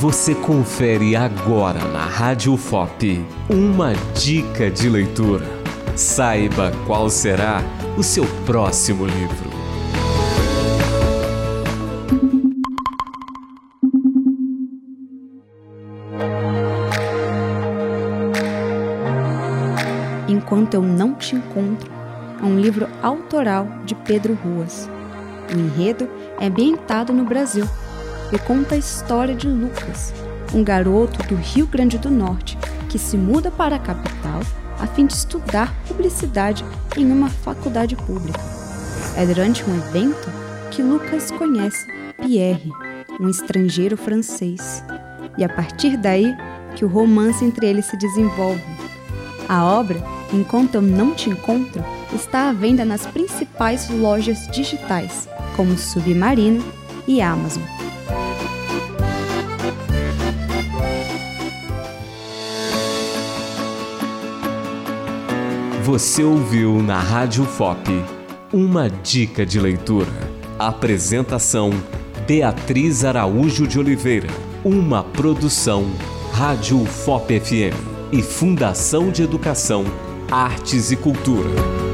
Você confere agora na Rádio FOP uma dica de leitura. Saiba qual será o seu próximo livro. Enquanto Eu Não Te Encontro é um livro autoral de Pedro Ruas. O enredo é ambientado no Brasil e conta a história de Lucas, um garoto do Rio Grande do Norte que se muda para a capital a fim de estudar publicidade em uma faculdade pública. É durante um evento que Lucas conhece Pierre, um estrangeiro francês, e a partir daí que o romance entre eles se desenvolve. A obra, Enquanto Eu Não Te Encontro, está à venda nas principais lojas digitais, como Submarino e Amazon. Você ouviu na Rádio FOP uma dica de leitura. Apresentação Beatriz Araújo de Oliveira. Uma produção Rádio FOP FM e Fundação de Educação, Artes e Cultura.